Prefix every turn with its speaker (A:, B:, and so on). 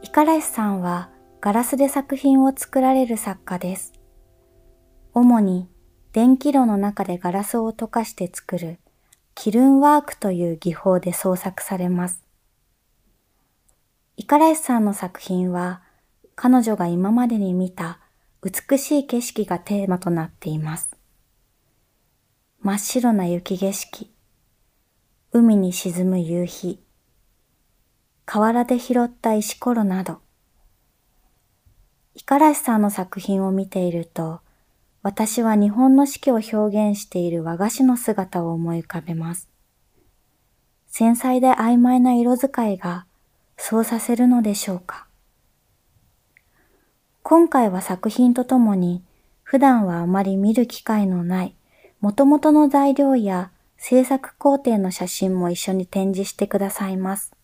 A: 五十嵐さんはガラスで作品を作られる作家です。主に電気炉の中でガラスを溶かして作るキルンワークという技法で創作されます。五十嵐さんの作品は彼女が今までに見た美しい景色がテーマとなっています。真っ白な雪景色、海に沈む夕日、河原で拾った石ころなど、五十嵐さんの作品を見ていると、私は日本の四季を表現している和菓子の姿を思い浮かべます。繊細で曖昧な色使いがそうさせるのでしょうか。今回は作品とともに普段はあまり見る機会のない元々の材料や制作工程の写真も一緒に展示してくださいます。